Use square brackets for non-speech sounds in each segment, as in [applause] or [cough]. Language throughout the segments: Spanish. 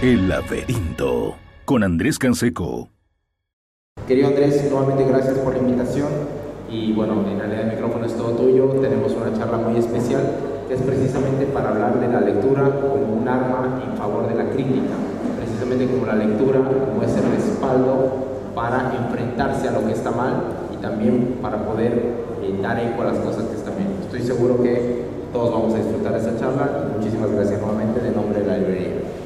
El laberinto con Andrés Canseco. Querido Andrés, nuevamente gracias por la invitación y bueno, en realidad el micrófono es todo tuyo. Tenemos una charla muy especial que es precisamente para hablar de la lectura como un arma en favor de la crítica, precisamente como la lectura como ese respaldo para enfrentarse a lo que está mal y también para poder eh, dar eco a las cosas que están bien. Estoy seguro que todos vamos a disfrutar esta charla muchísimas gracias nuevamente de nombre de la librería.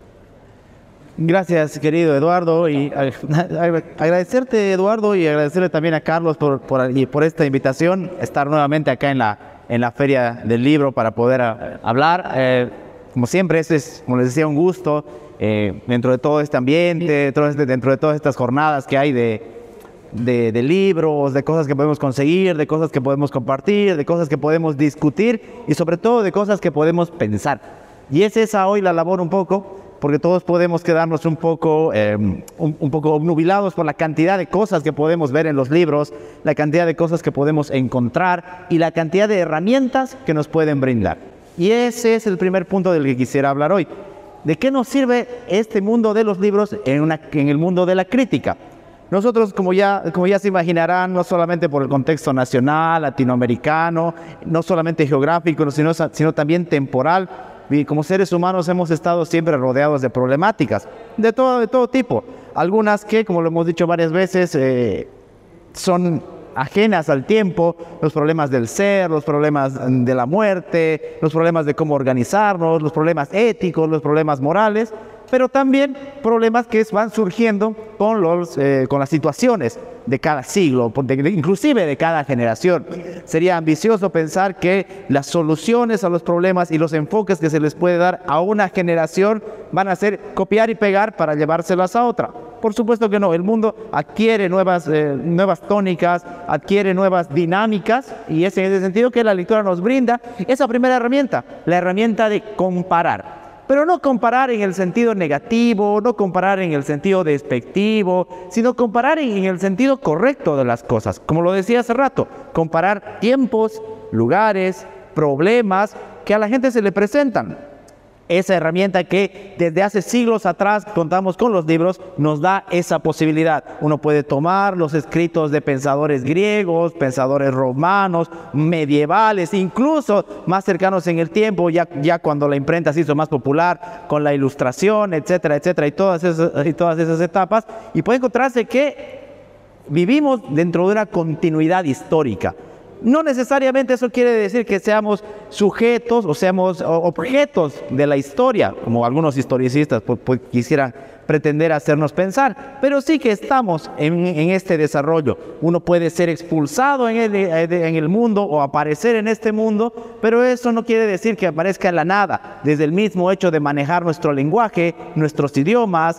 Gracias, querido Eduardo, y agradecerte, Eduardo, y agradecerle también a Carlos por, por, esta invitación, estar nuevamente acá en la, en la Feria del Libro para poder ah, hablar. Eh, como siempre, este es, como les decía, un gusto eh, dentro de todo este ambiente, este, dentro de todas estas jornadas que hay de, de, de, libros, de cosas que podemos conseguir, de cosas que podemos compartir, de cosas que podemos discutir y sobre todo de cosas que podemos pensar. Y es esa hoy la labor un poco porque todos podemos quedarnos un poco, eh, un, poco obnubilados por la cantidad de cosas que podemos ver en los libros, la cantidad de cosas que podemos encontrar y la cantidad de herramientas que nos pueden brindar. Y ese es el primer punto del que quisiera hablar hoy. ¿De qué nos sirve este mundo de los libros en, el mundo de la crítica? Nosotros, como ya, como ya se imaginarán, no solamente por el contexto nacional, latinoamericano, no solamente geográfico, sino también temporal, como seres humanos hemos estado siempre rodeados de problemáticas de todo, de todo tipo. Algunas que, como lo hemos dicho varias veces, eh, son ajenas al tiempo, los problemas del ser, los problemas de la muerte, los problemas de cómo organizarnos, los problemas éticos, los problemas morales, pero también problemas que van surgiendo con, los, eh, con las situaciones de cada siglo, inclusive de cada generación. Sería ambicioso pensar que las soluciones a los problemas y los enfoques que se les puede dar a una generación van a ser copiar y pegar para llevárselas a otra. Por supuesto que no, el mundo adquiere nuevas, eh, nuevas tónicas, adquiere nuevas dinámicas y es en ese sentido que la lectura nos brinda esa primera herramienta, la herramienta de comparar pero no comparar en el sentido negativo, no comparar en el sentido despectivo, sino comparar en el sentido correcto de las cosas. Como lo decía hace rato, comparar tiempos, lugares, problemas que a la gente se le presentan esa herramienta que desde hace siglos atrás contamos con los libros, nos da esa posibilidad. Uno puede tomar los escritos de pensadores griegos, pensadores romanos, medievales, incluso más cercanos en el tiempo, ya, ya cuando la imprenta se hizo más popular, con la ilustración, etcétera, etcétera, y todas esas, y todas esas etapas, y puede encontrarse que vivimos dentro de una continuidad histórica. No necesariamente eso quiere decir que seamos sujetos o seamos objetos de la historia, como algunos historicistas quisieran pretender hacernos pensar, pero sí que estamos en, este desarrollo. Uno puede ser expulsado en el, en el mundo o aparecer en este mundo, pero eso no quiere decir que aparezca en la nada. Desde el mismo hecho de manejar nuestro lenguaje, nuestros idiomas,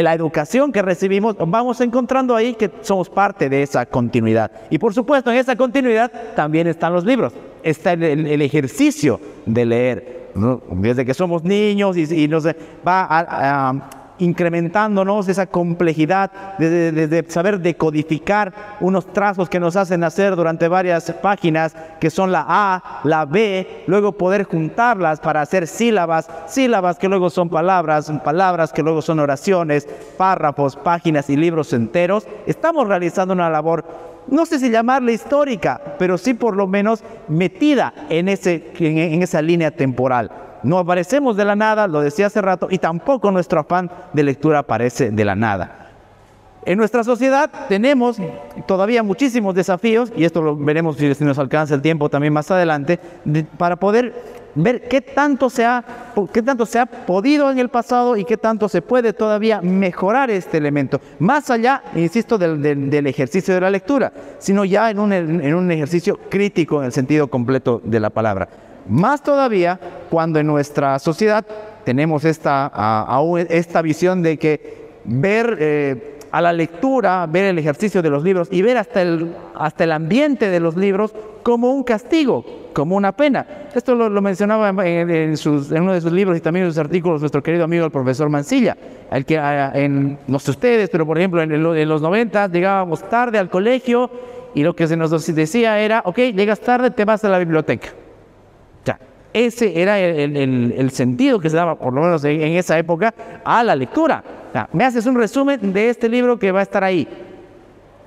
la educación que recibimos, vamos encontrando ahí que somos parte de esa continuidad. Y por supuesto, en esa continuidad también están los libros, está el, ejercicio de leer. Desde que somos niños y, nos va a incrementándonos esa complejidad de, saber decodificar unos trazos que nos hacen hacer durante varias páginas, que son la A, la B, luego poder juntarlas para hacer sílabas, sílabas que luego son palabras, palabras que luego son oraciones, párrafos, páginas y libros enteros. Estamos realizando una labor no sé si llamarla histórica, pero sí por lo menos metida en, ese, en esa línea temporal. No aparecemos de la nada, lo decía hace rato, y tampoco nuestro afán de lectura aparece de la nada. En nuestra sociedad tenemos todavía muchísimos desafíos, y esto lo veremos si nos alcanza el tiempo también más adelante, para poder ver qué tanto, se ha, qué tanto se ha podido en el pasado y qué tanto se puede todavía mejorar este elemento. Más allá, insisto, del, ejercicio de la lectura, sino ya en un, en un ejercicio crítico en el sentido completo de la palabra. Más todavía cuando en nuestra sociedad tenemos esta, esta visión de que ver eh, a la lectura, ver el ejercicio de los libros y ver hasta el, hasta el ambiente de los libros como un castigo, como una pena. Esto lo, mencionaba en, uno de sus libros y también en sus artículos nuestro querido amigo el profesor Mancilla, el que en, no sé ustedes, pero por ejemplo en, en los 90 llegábamos tarde al colegio y lo que se nos decía era, ok, llegas tarde, te vas a la biblioteca. Ese era el, sentido que se daba, por lo menos en, esa época, a la lectura. me haces un resumen de este libro que va a estar ahí.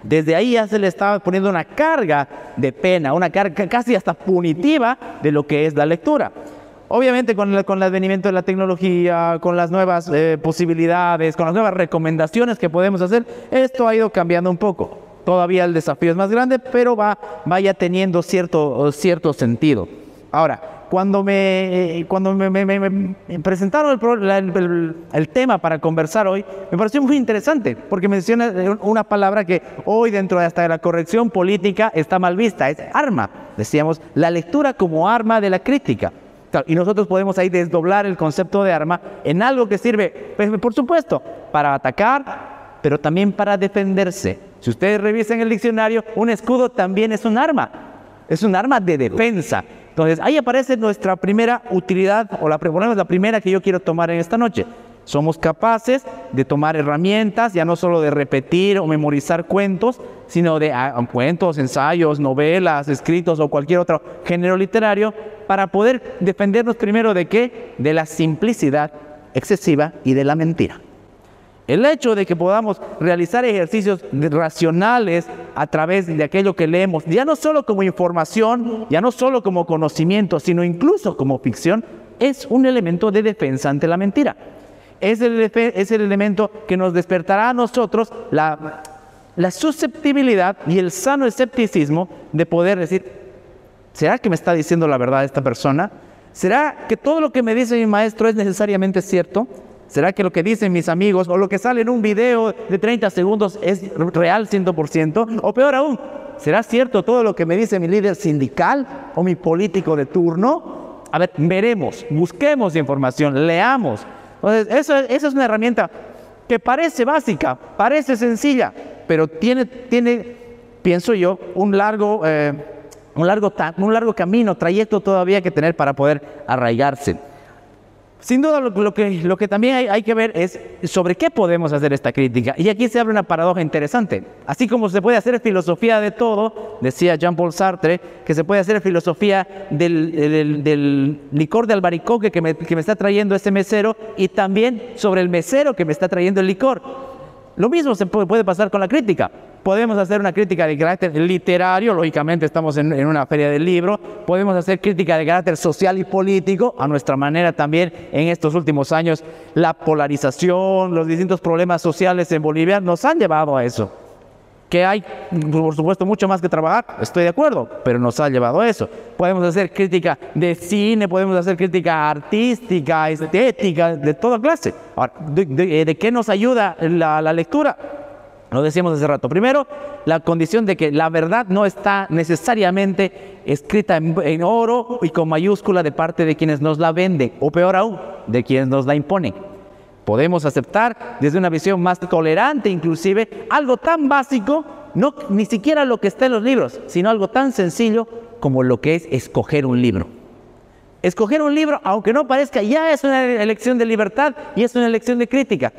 Desde ahí ya se le estaba poniendo una carga de pena, una carga casi hasta punitiva de lo que es la lectura. Obviamente con el, con el advenimiento de la tecnología, con las nuevas eh, posibilidades, con las nuevas recomendaciones que podemos hacer, esto ha ido cambiando un poco. Todavía el desafío es más grande, pero va, vaya teniendo cierto, cierto sentido. Ahora, cuando me, eh, cuando me, presentaron el, el, tema para conversar hoy, me pareció muy interesante, porque menciona una palabra que hoy dentro de hasta la corrección política está mal vista, es arma. Decíamos, la lectura como arma de la crítica. Y nosotros podemos ahí desdoblar el concepto de arma en algo que sirve, pues, por supuesto, para atacar, pero también para defenderse. Si ustedes revisen el diccionario, un escudo también es un arma. Es un arma de defensa. Entonces, ahí aparece nuestra primera utilidad, o la, la primera que yo quiero tomar en esta noche. Somos capaces de tomar herramientas, ya no solo de repetir o memorizar cuentos, sino de ah, cuentos, ensayos, novelas, escritos o cualquier otro género literario, para poder defendernos primero de qué? De la simplicidad excesiva y de la mentira. El hecho de que podamos realizar ejercicios racionales a través de aquello que leemos, ya no solo como información, ya no solo como conocimiento, sino incluso como ficción, es un elemento de defensa ante la mentira. Es el, elemento que nos despertará a nosotros la, la susceptibilidad y el sano escepticismo de poder decir, ¿será que me está diciendo la verdad esta persona? ¿Será que todo lo que me dice mi maestro es necesariamente cierto? ¿Será que lo que dicen mis amigos o lo que sale en un video de 30 segundos es real 100%? O peor aún, ¿será cierto todo lo que me dice mi líder sindical o mi político de turno? A ver, veremos, busquemos información, leamos. Entonces, eso, esa es una herramienta que parece básica, parece sencilla, pero tiene, tiene pienso yo, un largo, eh, un, largo, un largo camino, trayecto todavía que tener para poder arraigarse. Sin duda lo, que, también hay, que ver es sobre qué podemos hacer esta crítica. Y aquí se abre una paradoja interesante. Así como se puede hacer filosofía de todo, decía Jean-Paul Sartre, que se puede hacer filosofía del, licor de albaricoque que me, que me está trayendo ese mesero y también sobre el mesero que me está trayendo el licor. Lo mismo se puede pasar con la crítica. Podemos hacer una crítica de carácter literario, lógicamente estamos en, una feria del libro. Podemos hacer crítica de carácter social y político, a nuestra manera también en estos últimos años. La polarización, los distintos problemas sociales en Bolivia nos han llevado a eso. Que hay, por supuesto, mucho más que trabajar, estoy de acuerdo, pero nos ha llevado a eso. Podemos hacer crítica de cine, podemos hacer crítica artística, estética, de toda clase. ¿de, qué nos ayuda la lectura? Lo decíamos hace rato. Primero, la condición de que la verdad no está necesariamente escrita en, oro y con mayúscula de parte de quienes nos la venden, o peor aún, de quienes nos la imponen. Podemos aceptar desde una visión más tolerante inclusive algo tan básico, no ni siquiera lo que está en los libros, sino algo tan sencillo como lo que es escoger un libro. Escoger un libro, aunque no parezca, ya es una elección de libertad y es una elección de crítica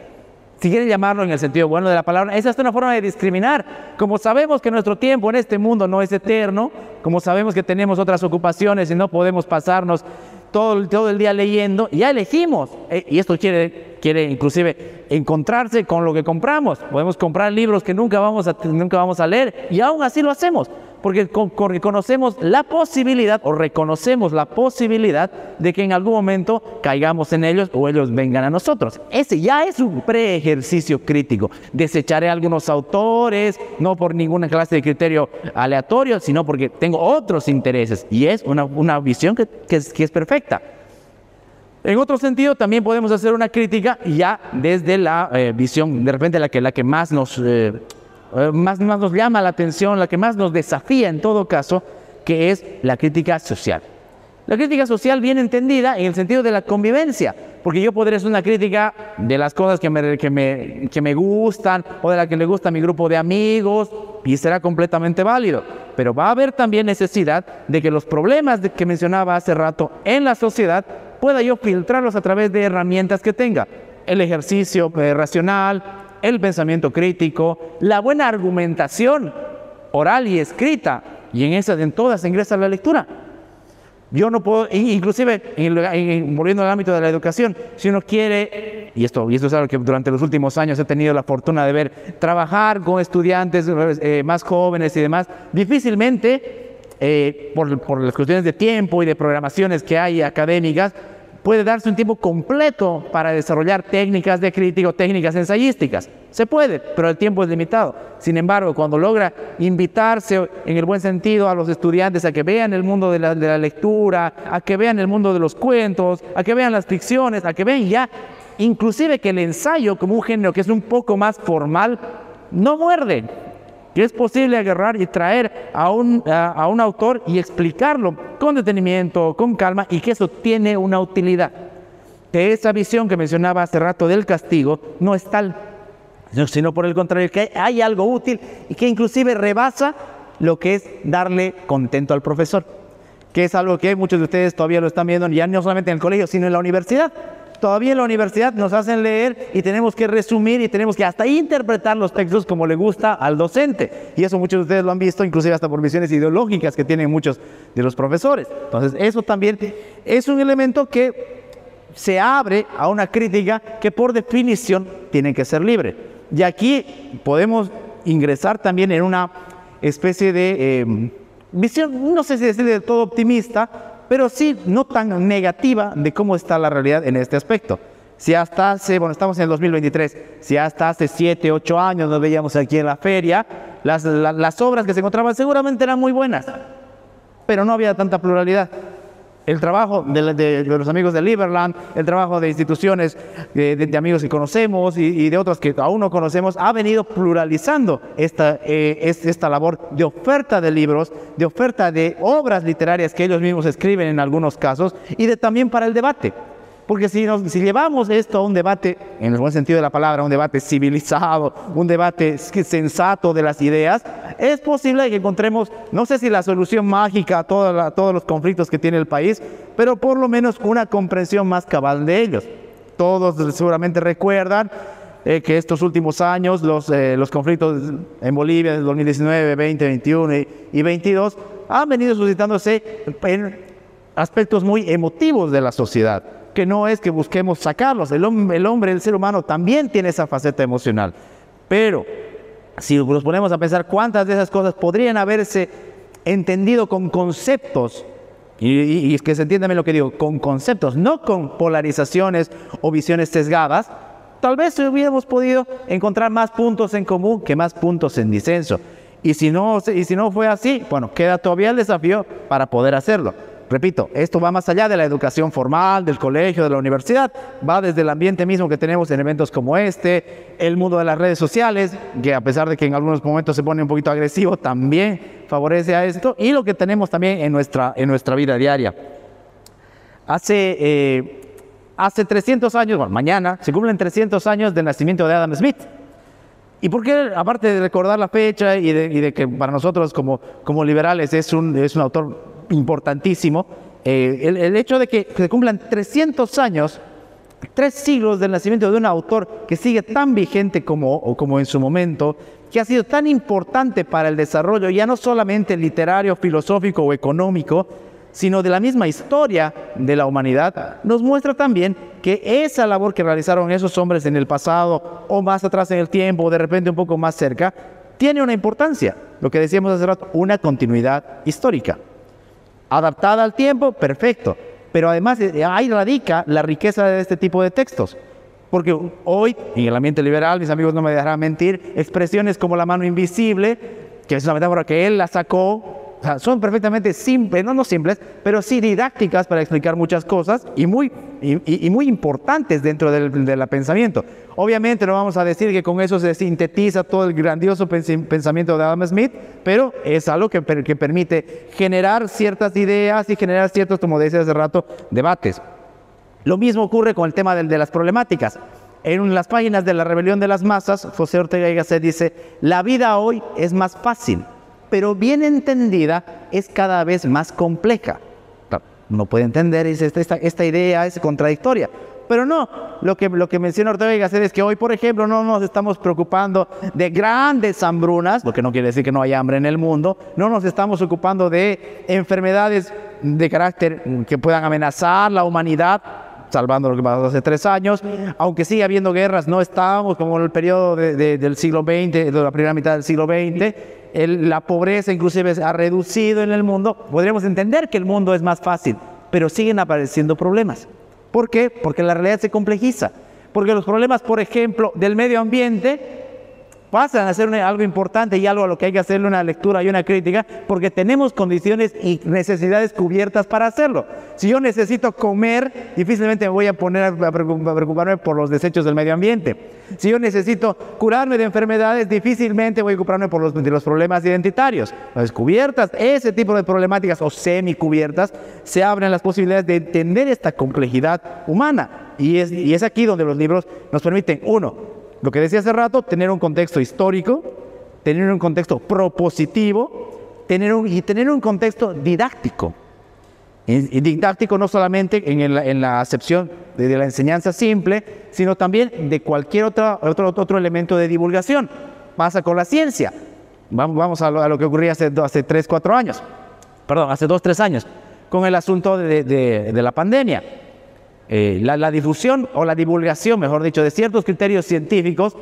si quieren llamarlo en el sentido bueno de la palabra, esa es una forma de discriminar. Como sabemos que nuestro tiempo en este mundo no es eterno, como sabemos que tenemos otras ocupaciones y no podemos pasarnos todo, todo el día leyendo, ya elegimos. Eh, y esto quiere, quiere inclusive encontrarse con lo que compramos. Podemos comprar libros que nunca vamos a, nunca vamos a leer y aún así lo hacemos porque conocemos la posibilidad o reconocemos la posibilidad de que en algún momento caigamos en ellos o ellos vengan a nosotros. Ese ya es un pre-ejercicio crítico. Desecharé algunos autores, no por ninguna clase de criterio aleatorio, sino porque tengo otros intereses y es una, visión que, es, perfecta. En otro sentido, también podemos hacer una crítica ya desde la eh, visión, de repente la que, más nos eh, más, más nos llama la atención, la que más nos desafía en todo caso, que es la crítica social. La crítica social bien entendida en el sentido de la convivencia, porque yo podré hacer una crítica de las cosas que me, que me, que me gustan o de la que le gusta a mi grupo de amigos y será completamente válido. Pero va a haber también necesidad de que los problemas que mencionaba hace rato en la sociedad pueda yo filtrarlos a través de herramientas que tenga. El ejercicio eh, racional, el pensamiento crítico, la buena argumentación oral y escrita, y en esas, en todas ingresa la lectura. Yo no puedo, inclusive, volviendo al ámbito de la educación, si uno quiere, y esto, y esto es algo que durante los últimos años he tenido la fortuna de ver, trabajar con estudiantes eh, más jóvenes y demás, difícilmente, eh, por, por las cuestiones de tiempo y de programaciones que hay académicas, puede darse un tiempo completo para desarrollar técnicas de crítica o técnicas ensayísticas. Se puede, pero el tiempo es limitado. Sin embargo, cuando logra invitarse en el buen sentido a los estudiantes a que vean el mundo de la, de la lectura, a que vean el mundo de los cuentos, a que vean las ficciones, a que vean ya, inclusive que el ensayo como un género que es un poco más formal, no muerde, que es posible agarrar y traer a un, a, un autor y explicarlo con detenimiento, con calma y que eso tiene una utilidad. Que esa visión que mencionaba hace rato del castigo no es tal, sino por el contrario, que hay algo útil y que inclusive rebasa lo que es darle contento al profesor, que es algo que muchos de ustedes todavía lo están viendo ya no solamente en el colegio, sino en la universidad. Todavía en la universidad nos hacen leer y tenemos que resumir y tenemos que hasta interpretar los textos como le gusta al docente. Y eso muchos de ustedes lo han visto, inclusive hasta por visiones ideológicas que tienen muchos de los profesores. Entonces, eso también es un elemento que se abre a una crítica que por definición tiene que ser libre. Y aquí podemos ingresar también en una especie de eh, visión, no sé si decir de todo optimista, pero sí no tan negativa de cómo está la realidad en este aspecto. Si hasta hace, bueno, estamos en el 2023, si hasta hace 7, 8 años nos veíamos aquí en la feria, las, las obras que se encontraban seguramente eran muy buenas, pero no había tanta pluralidad el trabajo de, los amigos de Liberland, el trabajo de instituciones de, amigos que conocemos y, de otros que aún no conocemos, ha venido pluralizando esta, eh, esta labor de oferta de libros, de oferta de obras literarias que ellos mismos escriben en algunos casos y de también para el debate. Porque si, llevamos esto a un debate, en el buen sentido de la palabra, un debate civilizado, un debate sensato de las ideas, es posible que encontremos, no sé si la solución mágica a, todos los conflictos que tiene el país, pero por lo menos una comprensión más cabal de ellos. Todos seguramente recuerdan eh, que estos últimos años, los, eh, conflictos en Bolivia del 2019, 20, 21 y, y 22, han venido suscitándose en aspectos muy emotivos de la sociedad que no es que busquemos sacarlos. El, hombre, el ser humano también tiene esa faceta emocional. Pero si nos ponemos a pensar cuántas de esas cosas podrían haberse entendido con conceptos, y, que se entienda lo que digo, con conceptos, no con polarizaciones o visiones sesgadas, tal vez hubiéramos podido encontrar más puntos en común que más puntos en disenso. Y si no, y si no fue así, bueno, queda todavía el desafío para poder hacerlo. Repito, esto va más allá de la educación formal, del colegio, de la universidad, va desde el ambiente mismo que tenemos en eventos como este, el mundo de las redes sociales, que a pesar de que en algunos momentos se pone un poquito agresivo, también favorece a esto, y lo que tenemos también en nuestra, en nuestra vida diaria. Hace, eh, hace 300 años, bueno, mañana se cumplen 300 años del nacimiento de Adam Smith. ¿Y por qué, aparte de recordar la fecha y de, que para nosotros como, como liberales es un, es un autor importantísimo, eh, el, hecho de que se cumplan 300 años, tres siglos del nacimiento de un autor que sigue tan vigente como, como en su momento, que ha sido tan importante para el desarrollo ya no solamente literario, filosófico o económico, sino de la misma historia de la humanidad, nos muestra también que esa labor que realizaron esos hombres en el pasado o más atrás en el tiempo o de repente un poco más cerca, tiene una importancia, lo que decíamos hace rato, una continuidad histórica adaptada al tiempo, perfecto. Pero además eh, ahí radica la riqueza de este tipo de textos. Porque hoy, en el ambiente liberal, mis amigos no me dejarán mentir, expresiones como la mano invisible, que es una metáfora que él la sacó son perfectamente simples, no, no simples, pero sí didácticas para explicar muchas cosas y muy, y, muy importantes dentro del, del, pensamiento. Obviamente no vamos a decir que con eso se sintetiza todo el grandioso pensamiento de Adam Smith, pero es algo que, que permite generar ciertas ideas y generar ciertos, como decía hace rato, debates. Lo mismo ocurre con el tema de, de las problemáticas. En las páginas de la rebelión de las masas, José Ortega y Gasset dice, la vida hoy es más fácil pero bien entendida es cada vez más compleja. No puede entender, esta, esta idea es contradictoria. Pero no, lo que, lo que menciona Ortega y Gasset es que hoy, por ejemplo, no nos estamos preocupando de grandes hambrunas, porque no quiere decir que no haya hambre en el mundo, no nos estamos ocupando de enfermedades de carácter que puedan amenazar la humanidad, salvando lo que pasó hace tres años, aunque sigue habiendo guerras, no estamos como en el periodo del siglo XX, de la primera mitad del siglo XX, la pobreza inclusive ha reducido en el mundo, podríamos entender que el mundo es más fácil, pero siguen apareciendo problemas. ¿Por qué? Porque la realidad se complejiza. Porque los problemas, por ejemplo, del medio ambiente pasan a ser algo importante y algo a lo que hay que hacerle una lectura y una crítica, porque tenemos condiciones y necesidades cubiertas para hacerlo. Si yo necesito comer, difícilmente me voy a poner a preocuparme por los desechos del medio ambiente. Si yo necesito curarme de enfermedades, difícilmente voy a ocuparme por los, de los problemas identitarios. Entonces, cubiertas, ese tipo de problemáticas o semicubiertas, se abren las posibilidades de entender esta complejidad humana. Y es, y es aquí donde los libros nos permiten, uno, lo que decía hace rato, tener un contexto histórico, tener un contexto propositivo tener un, y tener un contexto didáctico. Y, didáctico no solamente en, la acepción de, la enseñanza simple, sino también de cualquier otra, otro, otro elemento de divulgación. Pasa con la ciencia. Vamos, vamos a, lo, que ocurría hace, hace 3, 4 años. Perdón, hace 2, 3 años. Con el asunto de, de la pandemia eh, la, difusión o la divulgación, mejor dicho, de ciertos criterios científicos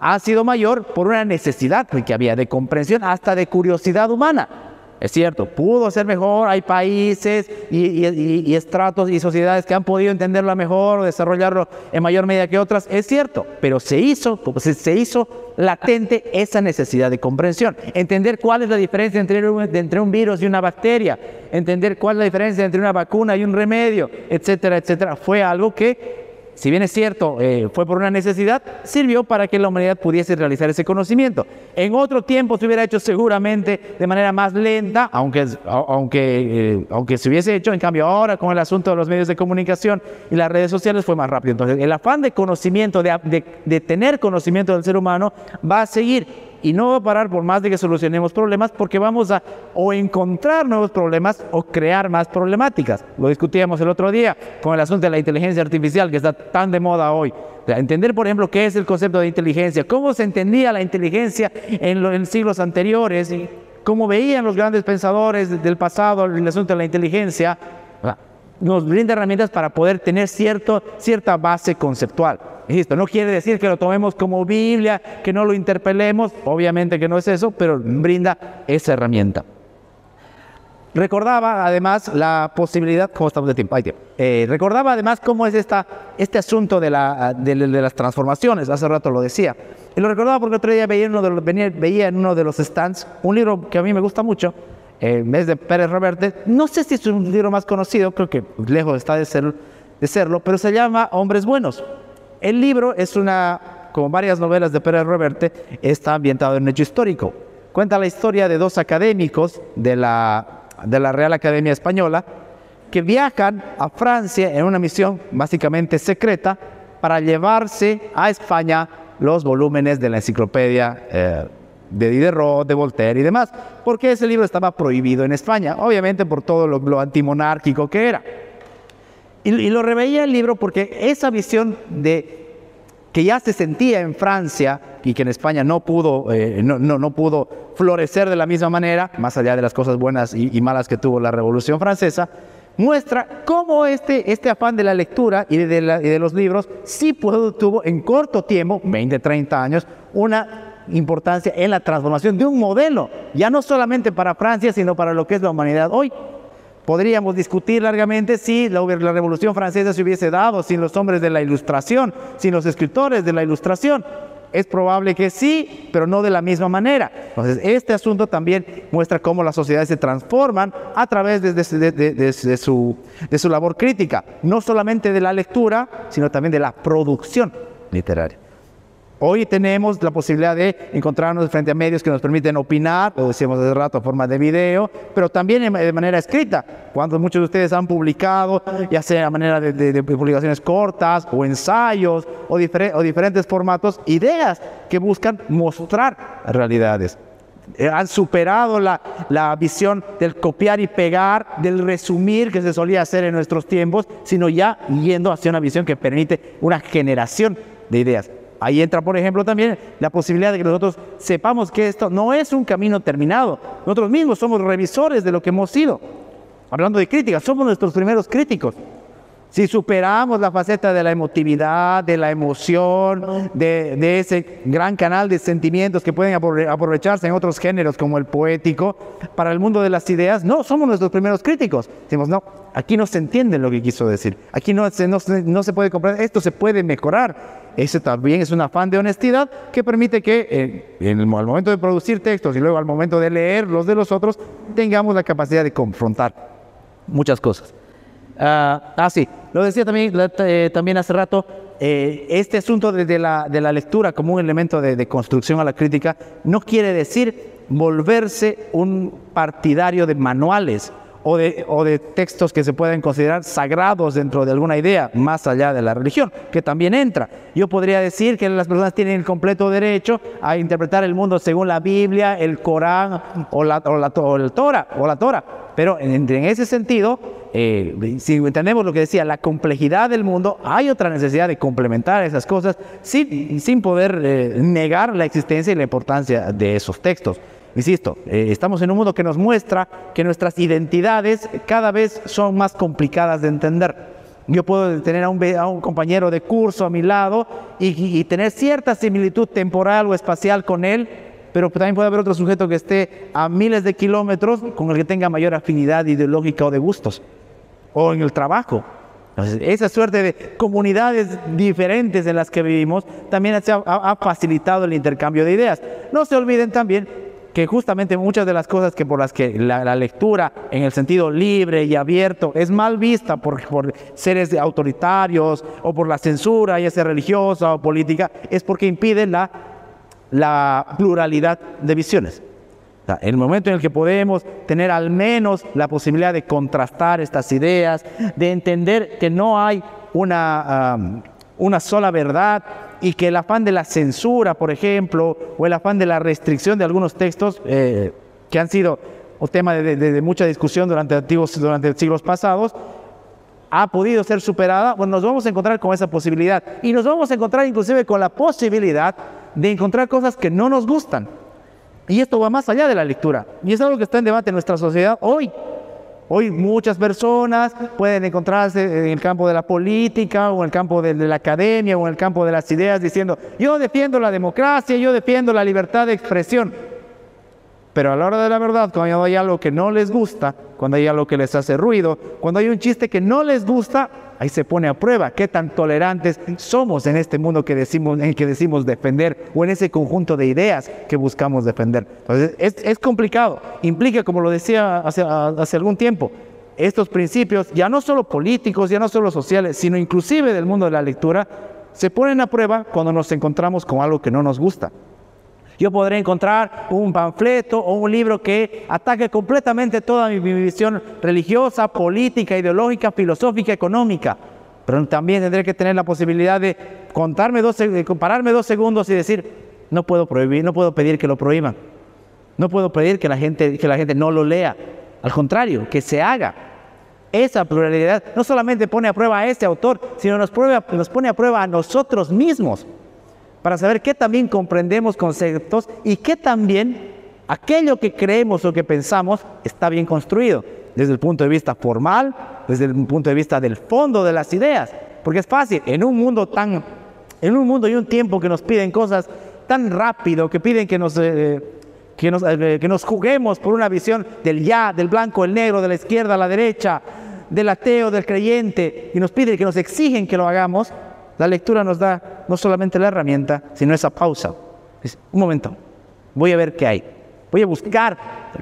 ha sido mayor por una necesidad que había de comprensión, hasta de curiosidad humana. Es cierto, pudo ser mejor, hay países y, estratos y sociedades que han podido entenderlo mejor o desarrollarlo en mayor medida que otras, es cierto, pero se hizo, se hizo latente esa necesidad de comprensión, entender cuál es la diferencia entre un, entre un virus y una bacteria, entender cuál es la diferencia entre una vacuna y un remedio, etcétera, etcétera, fue algo que si bien es cierto, eh, fue por una necesidad, sirvió para que la humanidad pudiese realizar ese conocimiento. En otro tiempo se hubiera hecho seguramente de manera más lenta, aunque, aunque, eh, aunque se hubiese hecho, en cambio ahora con el asunto de los medios de comunicación y las redes sociales fue más rápido. Entonces, el afán de conocimiento, de, de tener conocimiento del ser humano, va a seguir y no va a parar por más de que solucionemos problemas porque vamos a o encontrar nuevos problemas o crear más problemáticas. Lo discutíamos el otro día con el asunto de la inteligencia artificial que está tan de moda hoy. entender, por ejemplo, qué es el concepto de inteligencia, cómo se entendía la inteligencia en, los siglos anteriores, cómo veían los grandes pensadores del pasado el asunto de la inteligencia, nos brinda herramientas para poder tener cierto, cierta base conceptual. No quiere decir que lo tomemos como Biblia, que no lo interpelemos, obviamente que no es eso, pero brinda esa herramienta. Recordaba además la posibilidad, ¿cómo estamos de tiempo? Eh, recordaba además cómo es esta, este asunto de, la, de, las transformaciones, hace rato lo decía. Y lo recordaba porque otro día veía, uno de los, veía en uno de los stands un libro que a mí me gusta mucho, eh, es de Pérez Reverte. No sé si es un libro más conocido, creo que lejos está de serlo, pero se llama Hombres Buenos. El libro es una, como varias novelas de Pérez Reverte, está ambientado en un hecho histórico. Cuenta la historia de dos académicos de la, de la Real Academia Española que viajan a Francia en una misión básicamente secreta para llevarse a España los volúmenes de la enciclopedia eh, de Diderot, de Voltaire y demás, porque ese libro estaba prohibido en España, obviamente por todo lo, antimonárquico que era. Y, lo reveía el libro porque esa visión de que ya se sentía en Francia y que en España no pudo, eh, no, no, pudo florecer de la misma manera, más allá de las cosas buenas y, malas que tuvo la Revolución Francesa, muestra cómo este, este afán de la lectura y de, de los libros sí pudo, tuvo en corto tiempo, 20, 30 años, una importancia en la transformación de un modelo, ya no solamente para Francia, sino para lo que es la humanidad hoy. Podríamos discutir largamente si la, Revolución Francesa se hubiese dado sin los hombres de la Ilustración, sin los escritores de la Ilustración. Es probable que sí, pero no de la misma manera. Entonces, este asunto también muestra cómo las sociedades se transforman a través de, su, de su labor crítica, no solamente de la lectura, sino también de la producción literaria. Hoy tenemos la posibilidad de encontrarnos frente a medios que nos permiten opinar, lo decíamos hace rato, a forma de video, pero también de manera escrita. Cuando muchos de ustedes han publicado, ya sea a manera de, publicaciones cortas o ensayos o, o diferentes formatos, ideas que buscan mostrar realidades. eh, han superado la, la, visión del copiar y pegar, del resumir que se solía hacer en nuestros tiempos, sino ya yendo hacia una visión que permite una generación de ideas. Ahí entra, por ejemplo, también la posibilidad de que nosotros sepamos que esto no es un camino terminado. Nosotros mismos somos revisores de lo que hemos sido. Hablando de críticas, somos nuestros primeros críticos. Si superamos la faceta de la emotividad, de la emoción, de, ese gran canal de sentimientos que pueden aprovecharse en otros géneros como el poético, para el mundo de las ideas, no, somos nuestros primeros críticos. Decimos, no, aquí no se entiende lo que quiso decir, aquí no se, no, se puede comprender, esto se puede mejorar. Ese también es un afán de honestidad que permite que eh, en el, al momento de producir textos y luego al momento de leer los de los otros, tengamos la capacidad de confrontar muchas cosas. ah, ah sí, lo decía también, eh, también hace rato, eh, este asunto de, la, lectura como un elemento de, construcción a la crítica no quiere decir volverse un partidario de manuales o de, o de textos que se pueden considerar sagrados dentro de alguna idea, más allá de la religión, que también entra. Yo podría decir que las personas tienen el completo derecho a interpretar el mundo según la Biblia, el Corán o la, o la, o el Torah, o la Torah. Pero en, en ese sentido, eh, si entendemos lo que decía, la complejidad del mundo, hay otra necesidad de complementar esas cosas sin, sin poder eh, negar la existencia y la importancia de esos textos. Insisto, eh, estamos en un mundo que nos muestra que nuestras identidades cada vez son más complicadas de entender. Yo puedo tener a un, a un compañero de curso a mi lado y, y, tener cierta similitud temporal o espacial con él, pero también puede haber otro sujeto que esté a miles de kilómetros con el que tenga mayor afinidad ideológica o de gustos, o en el trabajo. Entonces, esa suerte de comunidades diferentes en las que vivimos también ha, ha facilitado el intercambio de ideas. No se olviden también que justamente muchas de las cosas que por las que la, lectura en el sentido libre y abierto es mal vista por, por, seres autoritarios o por la censura, ya sea religiosa o política, es porque impide la, la pluralidad de visiones. O el momento en el que podemos tener al menos la posibilidad de contrastar estas ideas, de entender que no hay una, una sola verdad y que el afán de la censura, por ejemplo, o el afán de la restricción de algunos textos eh, que han sido un tema de, de, de, mucha discusión durante, antiguos, durante siglos pasados, ha podido ser superada, bueno, nos vamos a encontrar con esa posibilidad y nos vamos a encontrar inclusive con la posibilidad de encontrar cosas que no nos gustan. Y esto va más allá de la lectura. Y es algo que está en debate en nuestra sociedad hoy. Hoy muchas personas pueden encontrarse en el campo de la política o en el campo de, la academia o en el campo de las ideas diciendo, yo defiendo la democracia, yo defiendo la libertad de expresión. Pero a la hora de la verdad, cuando hay algo que no les gusta, cuando hay algo que les hace ruido, cuando hay un chiste que no les gusta, ahí se pone a prueba qué tan tolerantes somos en este mundo que decimos, en que decimos defender o en ese conjunto de ideas que buscamos defender. Entonces, es, complicado. Implica, como lo decía hace, hace algún tiempo, estos principios, ya no solo políticos, ya no solo sociales, sino inclusive del mundo de la lectura, se ponen a prueba cuando nos encontramos con algo que no nos gusta. Yo podré encontrar un panfleto o un libro que ataque completamente toda mi, visión religiosa, política, ideológica, filosófica, económica. Pero también tendré que tener la posibilidad de contarme dos, de compararme dos segundos y decir, no puedo prohibir, no puedo pedir que lo prohíban. No puedo pedir que la gente, que la gente no lo lea. Al contrario, que se haga. Esa pluralidad no solamente pone a prueba a este autor, sino nos, prueba, nos pone a prueba a nosotros mismos para saber qué también comprendemos conceptos y qué también aquello que creemos o que pensamos está bien construido, desde el punto de vista formal, desde el punto de vista del fondo de las ideas. Porque es fácil, en un mundo tan, en un mundo y un tiempo que nos piden cosas tan rápido, que piden que nos, eh, que nos, eh, que nos juguemos por una visión del ya, del blanco, el negro, de la izquierda la derecha, del ateo, del creyente, y nos piden que nos exigen que lo hagamos, la lectura nos da no solamente la herramienta, sino esa pausa. Un momento, voy a ver qué hay. Voy a buscar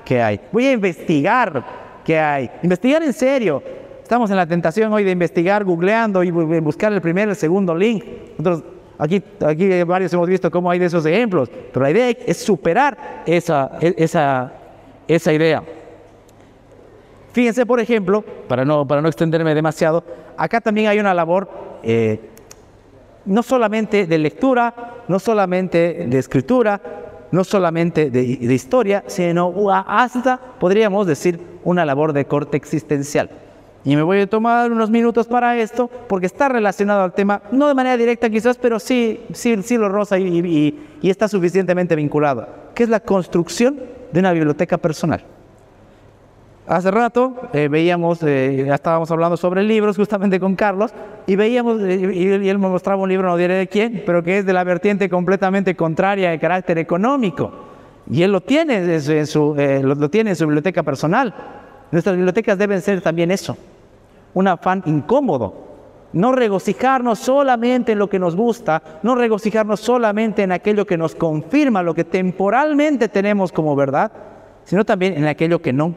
qué hay. Voy a investigar qué hay. Investigar en serio. Estamos en la tentación hoy de investigar googleando y buscar el primer, el segundo link. Nosotros, aquí, aquí varios hemos visto cómo hay de esos ejemplos. Pero la idea es superar esa, esa, esa idea. Fíjense, por ejemplo, para no, para no extenderme demasiado, acá también hay una labor eh, no solamente de lectura, no solamente de escritura, no solamente de, historia, sino hasta, podríamos decir, una labor de corte existencial. Y me voy a tomar unos minutos para esto, porque está relacionado al tema, no de manera directa quizás, pero sí, sí, sí lo rosa y, y, está suficientemente vinculado, que es la construcción de una biblioteca personal. Hace rato eh, veíamos, eh, estábamos hablando sobre libros justamente con Carlos, y veíamos, eh, y, él me mostraba un libro, no diré de quién, pero que es de la vertiente completamente contraria de carácter económico. Y él lo tiene en su, lo tiene en su biblioteca personal. Nuestras bibliotecas deben ser también eso, un afán incómodo. No regocijarnos solamente en lo que nos gusta, no regocijarnos solamente en aquello que nos confirma lo que temporalmente tenemos como verdad, sino también en aquello que no,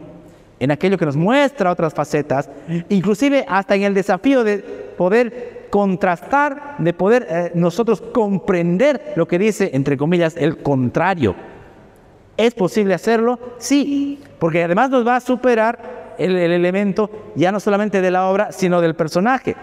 en aquello que nos muestra otras facetas, inclusive hasta en el desafío de poder contrastar, de poder eh, nosotros comprender lo que dice, entre comillas, el contrario ¿Es posible hacerlo? Sí, porque además nos va a superar el, elemento ya no solamente de la obra, sino del personaje.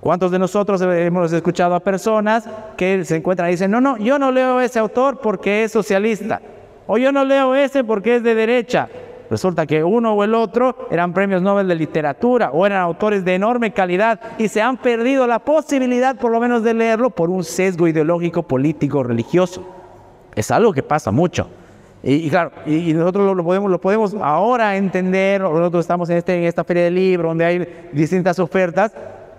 ¿Cuántos de nosotros hemos escuchado a personas que se encuentran y dicen, no, no, yo no leo ese autor porque es socialista, o yo no leo ese porque es de derecha? Resulta que uno o el otro eran premios Nobel de literatura o eran autores de enorme calidad y se han perdido la posibilidad por lo menos de leerlo por un sesgo ideológico, político, religioso. Es algo que pasa mucho. Y, claro, y, nosotros lo, podemos, lo podemos ahora entender, nosotros estamos en, este, en esta feria del libro donde hay distintas ofertas,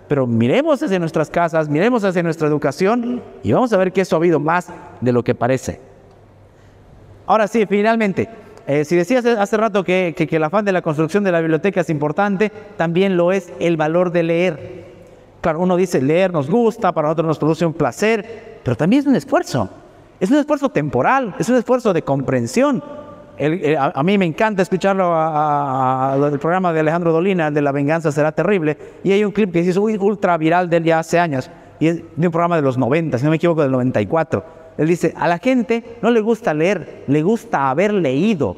pero miremos hacia nuestras casas, miremos hacia nuestra educación y vamos a ver que eso ha habido más de lo que parece. Ahora sí, finalmente, eh, si decías hace rato que, que, que el afán de la construcción de la biblioteca es importante, también lo es el valor de leer. Claro, uno dice leer nos gusta, para nosotros nos produce un placer, pero también es un esfuerzo. Es un esfuerzo temporal, es un esfuerzo de comprensión. Eh, a, mí me encanta escucharlo al programa de Alejandro Dolina, de La venganza será terrible, y hay un clip que es ultra viral de él ya hace años, y es de un programa de los 90, si no me equivoco, del 94. Él dice, a la gente no le gusta leer, le gusta haber leído.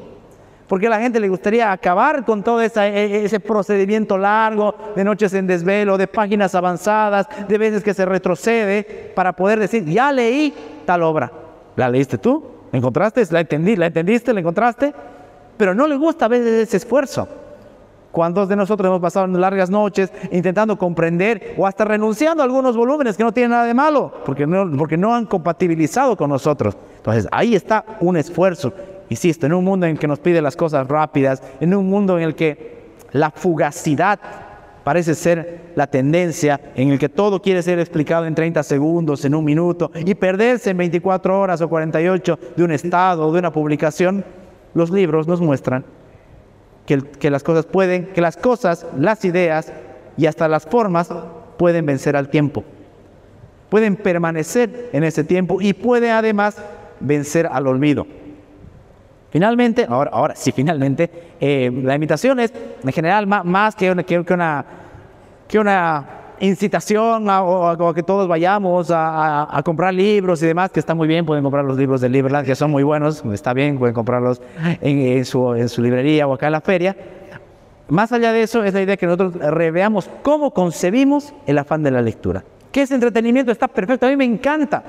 Porque a la gente le gustaría acabar con todo e, e, ese procedimiento largo de noches en desvelo, de páginas avanzadas, de veces que se retrocede, para poder decir, ya leí tal obra. ¿La leíste tú? ¿La encontraste? ¿La entendí? ¿La entendiste? ¿La encontraste? Pero no le gusta a veces ese esfuerzo. ¿Cuántos de nosotros hemos pasado largas noches intentando comprender o hasta renunciando a algunos volúmenes que no tienen nada de malo, porque no, porque no han compatibilizado con nosotros? Entonces, ahí está un esfuerzo. Insisto, en un mundo en que nos pide las cosas rápidas, en un mundo en el que la fugacidad parece ser la tendencia en el que todo quiere ser explicado en 30 segundos, en un minuto, y perderse en 24 horas o 48 de un estado o de una publicación, los libros nos muestran que, las cosas pueden, que las cosas, las ideas y hasta las formas pueden vencer al tiempo. Pueden permanecer en ese tiempo y puede además vencer al olvido. Finalmente, ahora, ahora sí, finalmente, eh, la invitación es en general más, una, que, una, que una incitación a, que todos vayamos a, comprar libros y demás, que está muy bien, pueden comprar los libros de Liberland, que son muy buenos, está bien, pueden comprarlos en, su, en su librería o acá en la feria. Más allá de eso, es la idea que nosotros reveamos cómo concebimos el afán de la lectura. ¿Qué es entretenimiento? Está perfecto, a mí me encanta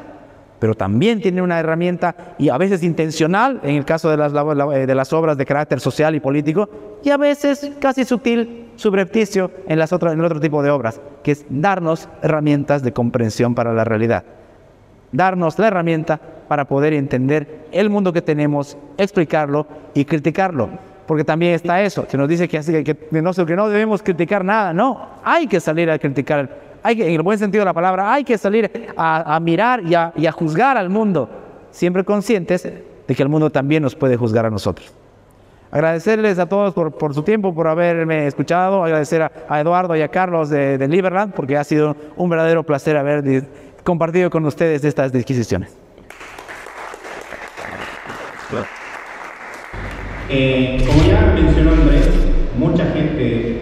pero también tiene una herramienta y a veces intencional en el caso de las, de las obras de carácter social y político y a veces casi sutil, subrepticio en, las otras, en el otro tipo de obras, que es darnos herramientas de comprensión para la realidad. Darnos la herramienta para poder entender el mundo que tenemos, explicarlo y criticarlo. Porque también está eso, se nos dice que, que, que, no, que no debemos criticar nada, no, hay que salir a criticar hay en el buen sentido de la palabra, hay que salir a, mirar y a, juzgar al mundo, siempre conscientes de que el mundo también nos puede juzgar a nosotros. Agradecerles a todos por, su tiempo, por haberme escuchado, agradecer a, Eduardo y a Carlos de, de, Liberland, porque ha sido un verdadero placer haber compartido con ustedes estas disquisiciones. Eh, como ya mencionó Andrés, mucha gente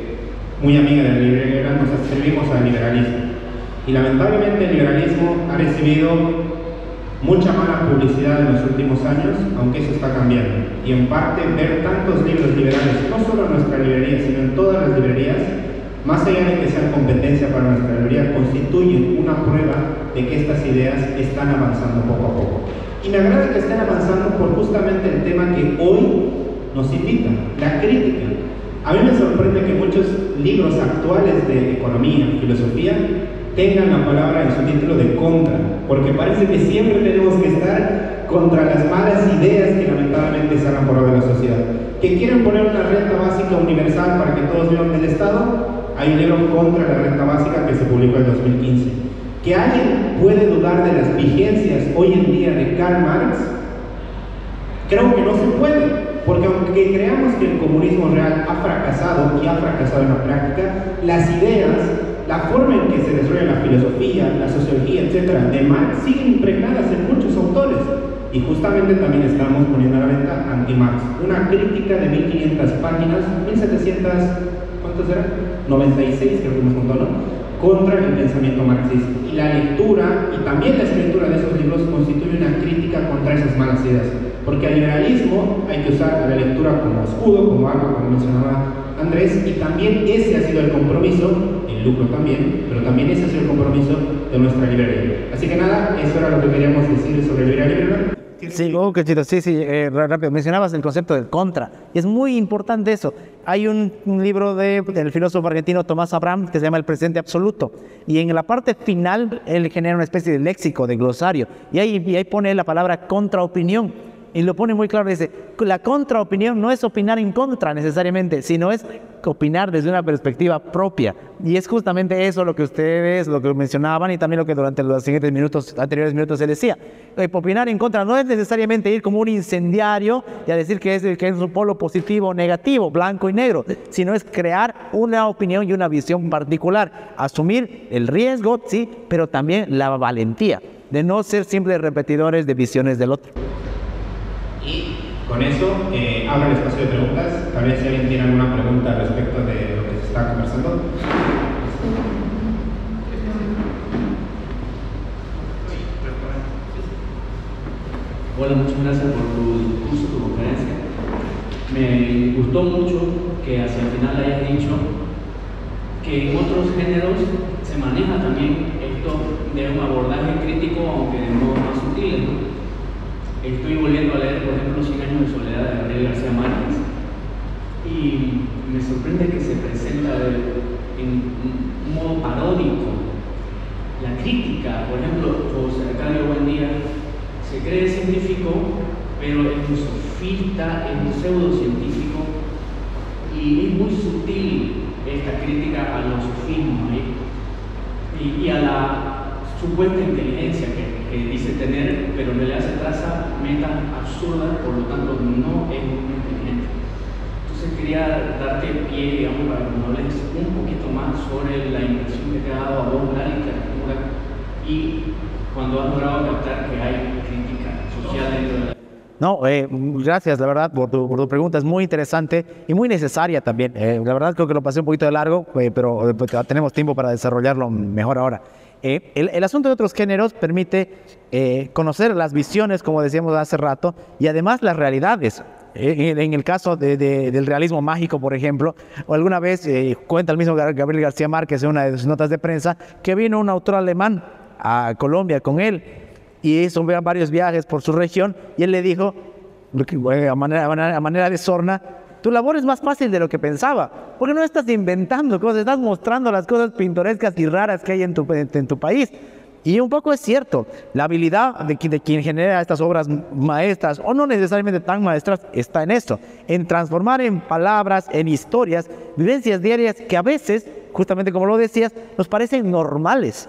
muy amiga de la librería, nos servimos al liberalismo. Y lamentablemente el liberalismo ha recibido mucha mala publicidad en los últimos años, aunque eso está cambiando. Y en parte ver tantos libros liberales, no solo en nuestra librería, sino en todas las librerías, más allá de que sean competencia para nuestra librería, constituyen una prueba de que estas ideas están avanzando poco a poco. Y me agrada que estén avanzando por justamente el tema que hoy nos invita, la crítica. A mí me sorprende que muchos libros actuales de economía, filosofía, tengan la palabra en su título de contra, porque parece que siempre tenemos que estar contra las malas ideas que lamentablemente se han por de la sociedad. Que quieren poner una renta básica universal para que todos vivan del Estado, hay un libro contra la renta básica que se publicó en 2015. Que alguien puede dudar de las vigencias hoy en día de Karl Marx, creo que no se puede. Porque aunque creamos que el comunismo real ha fracasado y ha fracasado en la práctica, las ideas la forma en que se desarrolla la filosofía, la sociología, etcétera, de Marx siguen impregnadas en muchos autores. Y justamente también estamos poniendo a la venta Anti-Marx, una crítica de 1500 páginas, 1700, ¿cuántos eran? 96, creo que hemos contado, ¿no? Contra el pensamiento marxista. Y la lectura y también la escritura de esos libros constituye una crítica contra esas malas ideas. Porque al liberalismo hay que usar la lectura como escudo, como algo, como mencionaba Andrés, y también ese ha sido el compromiso, el lucro también, pero también ese ha sido el compromiso de nuestra librería. Así que nada, eso era lo que queríamos decir sobre librería Sí, oh, qué chido. Sí, sí, eh, rápido. Mencionabas el concepto del contra. Y es muy importante eso. Hay un, libro de, del filósofo argentino Tomás Abraham que se llama El presente absoluto. Y en la parte final él genera una especie de léxico, de glosario. Y ahí, y ahí pone la palabra contraopinión y lo pone muy claro, dice, la contraopinión no es opinar en contra necesariamente, sino es opinar desde una perspectiva propia. Y es justamente eso lo que ustedes, lo que mencionaban y también lo que durante los siguientes minutos, anteriores minutos se decía. Eh, opinar en contra no es necesariamente ir como un incendiario y a decir que es, que es un polo positivo o negativo, blanco y negro, sino es crear una opinión y una visión particular, asumir el riesgo, sí, pero también la valentía de no ser simples repetidores de visiones del otro. Y con eso eh, abro el espacio de preguntas. Tal vez si alguien tiene alguna pregunta respecto de lo que se está conversando. Hola, muchas gracias por tu discurso, tu conferencia. Me gustó mucho que hacia el final hayas dicho que en otros géneros se maneja también esto de un abordaje crítico, aunque de modo más sutil. Estoy volviendo a leer, por ejemplo, Cien años de soledad de Gabriel García Márquez y me sorprende que se presenta en un modo paródico. La crítica, por ejemplo, José Arcadio Buendía se cree científico, pero es un sofista, es un pseudocientífico y es muy sutil esta crítica a los sofismos y, y a la supuesta inteligencia que dice tener, pero en realidad se traza metas absurdas, por lo tanto no es muy inteligente. Entonces quería darte pie, digamos, para que nos hables un poquito más sobre la impresión que te ha dado a vos la literatura y cuando has logrado captar que hay crítica social dentro de la no, eh, gracias, la verdad, por tu, por tu, pregunta. Es muy interesante y muy necesaria también. Eh, la verdad creo que lo pasé un poquito de largo, eh, pero pues, tenemos tiempo para desarrollarlo mejor ahora. Eh, el, asunto de otros géneros permite eh, conocer las visiones, como decíamos hace rato, y además las realidades. Eh, en el caso del realismo mágico, por ejemplo, alguna vez cuenta el mismo Gabriel García Márquez en una de sus notas de prensa que vino un autor alemán a Colombia con él y hizo varios viajes por su región y él le dijo, a manera, a manera de sorna, tu labor es más fácil de lo que pensaba, porque no estás inventando cosas, estás mostrando las cosas pintorescas y raras que hay en tu, país. Y un poco es cierto, la habilidad de, de, quien genera estas obras maestras, o no necesariamente tan maestras, está en esto, en transformar en palabras, en historias, vivencias diarias que a veces, justamente como lo decías, nos parecen normales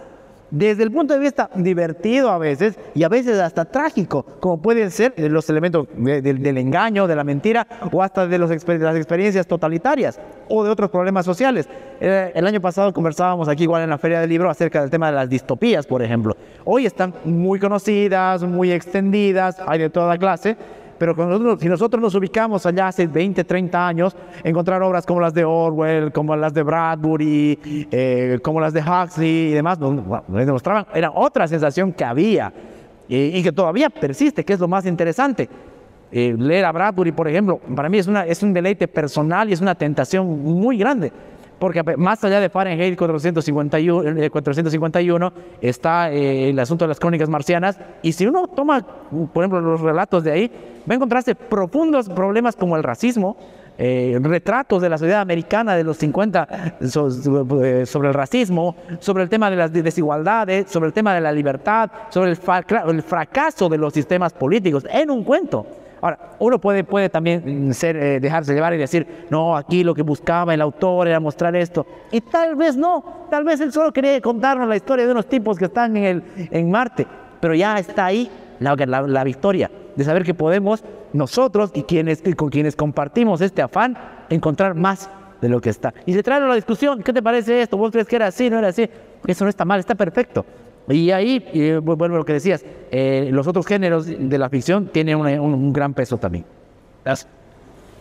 desde el punto de vista divertido a veces y a veces hasta trágico, como pueden ser los elementos del engaño, de la mentira o hasta de, los, las experiencias totalitarias o de otros problemas sociales. Eh, el año pasado conversábamos aquí igual en la Feria del Libro acerca del tema de las distopías, por ejemplo. Hoy están muy conocidas, muy extendidas, hay de toda clase, pero si nosotros nos ubicamos allá hace 20, 30 años, encontrar obras como las de Orwell, como las de Bradbury, eh, como las de Huxley y demás, nos, demostraban, era otra sensación que había y, que todavía persiste, que es lo más interesante. Eh, leer a Bradbury, por ejemplo, para mí es, una, es un deleite personal y es una tentación muy grande. Porque más allá de Fahrenheit 451, 451 eh, está eh, el asunto de las crónicas marcianas, y si uno toma, por ejemplo, los relatos de ahí, va a encontrarse profundos problemas como el racismo, eh, retratos de la sociedad americana de los 50 sobre el racismo, sobre el tema de las desigualdades, sobre el tema de la libertad, sobre el fracaso de los sistemas políticos, en un cuento. Ahora, uno puede, puede también ser, eh, dejarse llevar y decir, no, aquí lo que buscaba el autor era mostrar esto. Y tal vez no, tal vez él solo quería contarnos la historia de unos tipos que están en, el, en Marte, pero ya está ahí la, la, victoria de saber que podemos nosotros y quienes, con quienes compartimos este afán encontrar más de lo que está. Y se trae a la discusión, ¿qué te parece esto? ¿Vos crees que era así? ¿No era así? Eso no está mal, está perfecto. Y ahí, vuelvo a lo que decías, eh, los otros géneros de la ficción tienen un, gran peso también.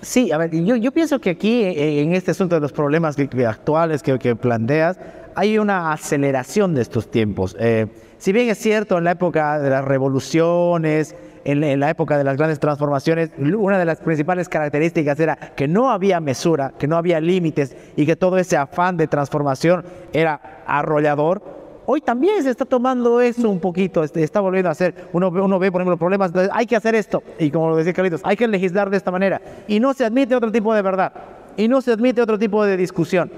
Sí, a ver, yo, yo, pienso que aquí, eh, en este asunto de los problemas actuales que, que, planteas, hay una aceleración de estos tiempos. Eh, si bien es cierto, en la época de las revoluciones, en, en, la época de las grandes transformaciones, una de las principales características era que no había mesura, que no había límites y que todo ese afán de transformación era arrollador Hoy también se está tomando eso un poquito, este, está volviendo a hacer. Uno, uno ve, por ejemplo, problemas, hay que hacer esto, y como lo decía Carlitos, hay que legislar de esta manera, y no se admite otro tipo de verdad, y no se admite otro tipo de discusión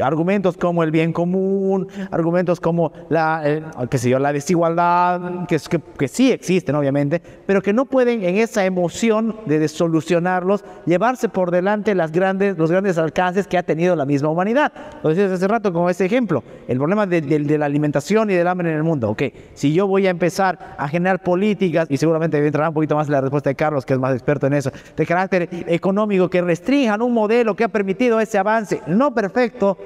argumentos como el bien común, argumentos como la, eh, qué sé yo, la desigualdad, que, que, que, sí existen obviamente, pero que no pueden en esa emoción de, solucionarlos llevarse por delante las grandes, los grandes alcances que ha tenido la misma humanidad. Lo decías hace rato como ese ejemplo, el problema de, de, la alimentación y del hambre en el mundo. Ok, si yo voy a empezar a generar políticas, y seguramente entrará un poquito más la respuesta de Carlos, que es más experto en eso, de carácter económico, que restrinjan un modelo que ha permitido ese avance, no perfecto,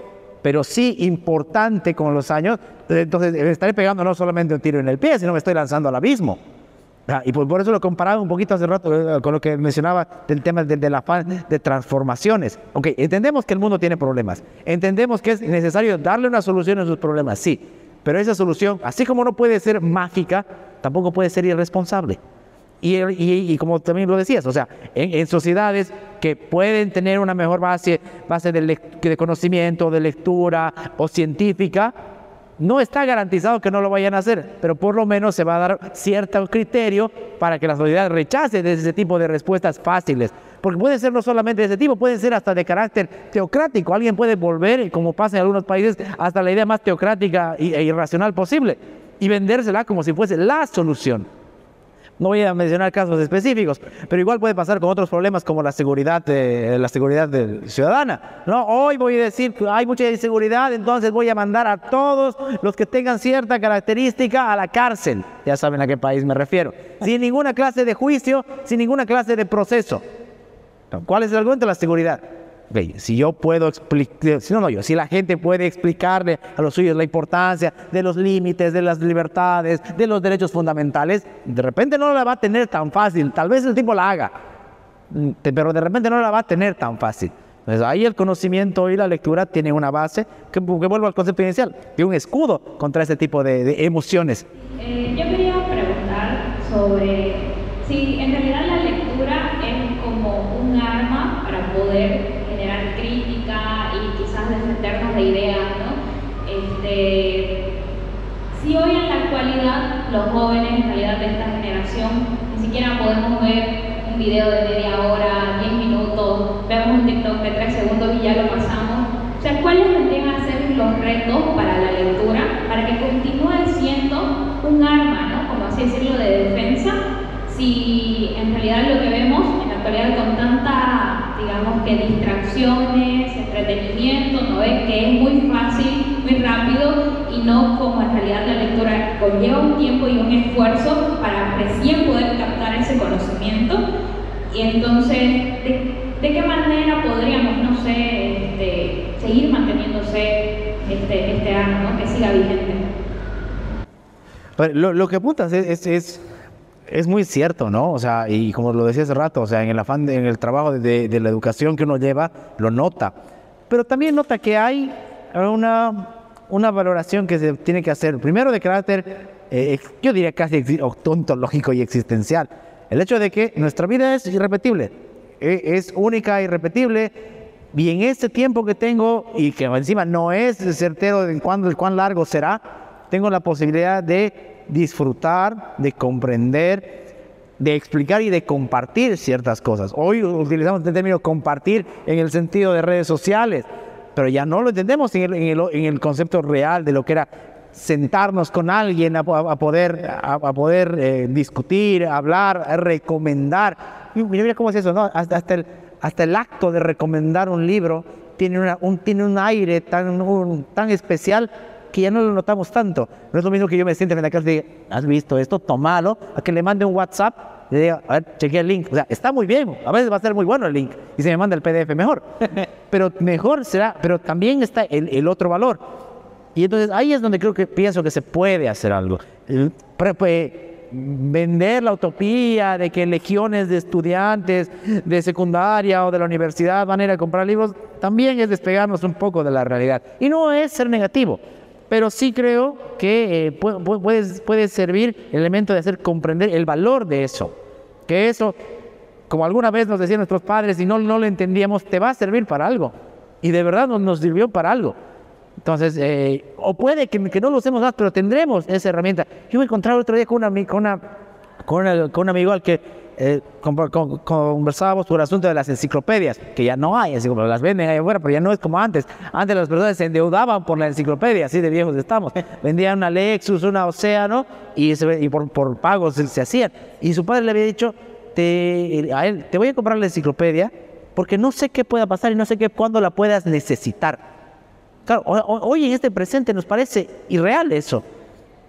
pero sí importante con los años, entonces me estaré pegando no solamente un tiro en el pie, sino me estoy lanzando al abismo. Y por, eso lo comparaba un poquito hace rato eh, con lo que mencionaba del tema del, del afán de transformaciones. Ok, entendemos que el mundo tiene problemas, entendemos que es necesario darle una solución a sus problemas, sí, pero esa solución, así como no puede ser mágica, tampoco puede ser irresponsable. Y, como también lo decías, o sea, en, sociedades que pueden tener una mejor base, base de, de, conocimiento, de lectura o científica, no está garantizado que no lo vayan a hacer, pero por lo menos se va a dar cierto criterio para que la sociedad rechace ese tipo de respuestas fáciles. Porque puede ser no solamente de ese tipo, puede ser hasta de carácter teocrático. Alguien puede volver, como pasa en algunos países, hasta la idea más teocrática e irracional posible y vendérsela como si fuese la solución. No voy a mencionar casos específicos, pero igual puede pasar con otros problemas como la seguridad, de, la seguridad ciudadana. No, hoy voy a decir que hay mucha inseguridad, entonces voy a mandar a todos los que tengan cierta característica a la cárcel. Ya saben a qué país me refiero. Sin ninguna clase de juicio, sin ninguna clase de proceso. ¿Cuál es el argumento de la seguridad? Si yo puedo explicar, no, no yo, si la gente puede explicarle a los suyos la importancia de los límites, de las libertades, de los derechos fundamentales, de repente no la va a tener tan fácil. Tal vez el tipo la haga, mm, pero de repente no la va a tener tan fácil. Entonces ahí el conocimiento y la lectura tienen una base que, vuelvo al concepto inicial, de un escudo contra ese tipo de, emociones. Eh, yo quería preguntar sobre si en realidad la lectura es como un arma para poder crítica y quizás defendernos de ideas, ¿no? Este, si hoy en la actualidad los jóvenes en realidad de esta generación ni siquiera podemos ver un video de media hora, 10 minutos, vemos un TikTok de 3 segundos y ya lo pasamos, o sea, ¿cuáles vendrían a ser los retos para la lectura para que continúe siendo un arma, ¿no? como así decirlo, de defensa? Si en realidad lo que vemos en la actualidad con tanta digamos que distracciones, entretenimiento, ¿no es? Que es muy fácil, muy rápido y no como en realidad la lectura conlleva un tiempo y un esfuerzo para recién poder captar ese conocimiento. Y entonces, ¿de, qué manera podríamos, no sé, este, seguir manteniéndose este, este año, ¿no? que siga vigente? Lo, que apuntas es muy cierto, ¿no? O sea, y como lo decía hace rato, o sea, en el afán, en el trabajo de, la educación que uno lleva, lo nota. Pero también nota que hay una, una valoración que se tiene que hacer, primero de carácter, eh, yo diría casi ontológico y existencial. El hecho de que nuestra vida es irrepetible, e, es única, irrepetible, Y en este tiempo que tengo, y que encima no es certero de cuándo, cuán largo será, tengo la posibilidad de disfrutar, de comprender, de explicar y de compartir ciertas cosas. Hoy utilizamos el término compartir en el sentido de redes sociales, pero ya no lo entendemos en el, concepto real de lo que era sentarnos con alguien a, poder, a, poder eh, discutir, hablar, recomendar. Mira, mira cómo es eso, ¿no? Hasta, el, hasta el acto de recomendar un libro tiene, un, tiene un aire tan, tan especial que ya no lo notamos tanto. No es lo mismo que yo me siente en la casa y diga, ¿has visto esto? Tomalo, a que le mande un WhatsApp y le diga, a ver, chequea el link. O sea, está muy bien, a veces va a ser muy bueno el link y se me manda el PDF mejor. [laughs] pero mejor será, pero también está el, el otro valor. Y entonces ahí es donde creo que pienso que se puede hacer algo. Pues, vender la utopía de que legiones de estudiantes de secundaria o de la universidad van a ir a comprar libros, también es despegarnos un poco de la realidad. Y no es ser negativo, pero sí creo que eh, puede, servir el elemento de hacer comprender el valor de eso. Que eso, como alguna vez nos decían nuestros padres y no, no lo entendíamos, te va a servir para algo. Y de verdad nos, nos sirvió para algo. Entonces, eh, o puede que, que, no lo usemos más, pero tendremos esa herramienta. Yo me encontré otro día con, una, con, una, con un amigo al que eh, conversábamos por el asunto de las enciclopedias, que ya no hay, así como las venden ahí afuera, pero ya no es como antes. Antes las personas se endeudaban por la enciclopedia, así de viejos estamos. Vendían una Lexus, una Océano, y, por, pagos se, hacían. Y su padre le había dicho, a él, te voy a comprar la enciclopedia, porque no sé qué pueda pasar y no sé qué, cuándo la puedas necesitar. Claro, hoy en este presente nos parece irreal eso.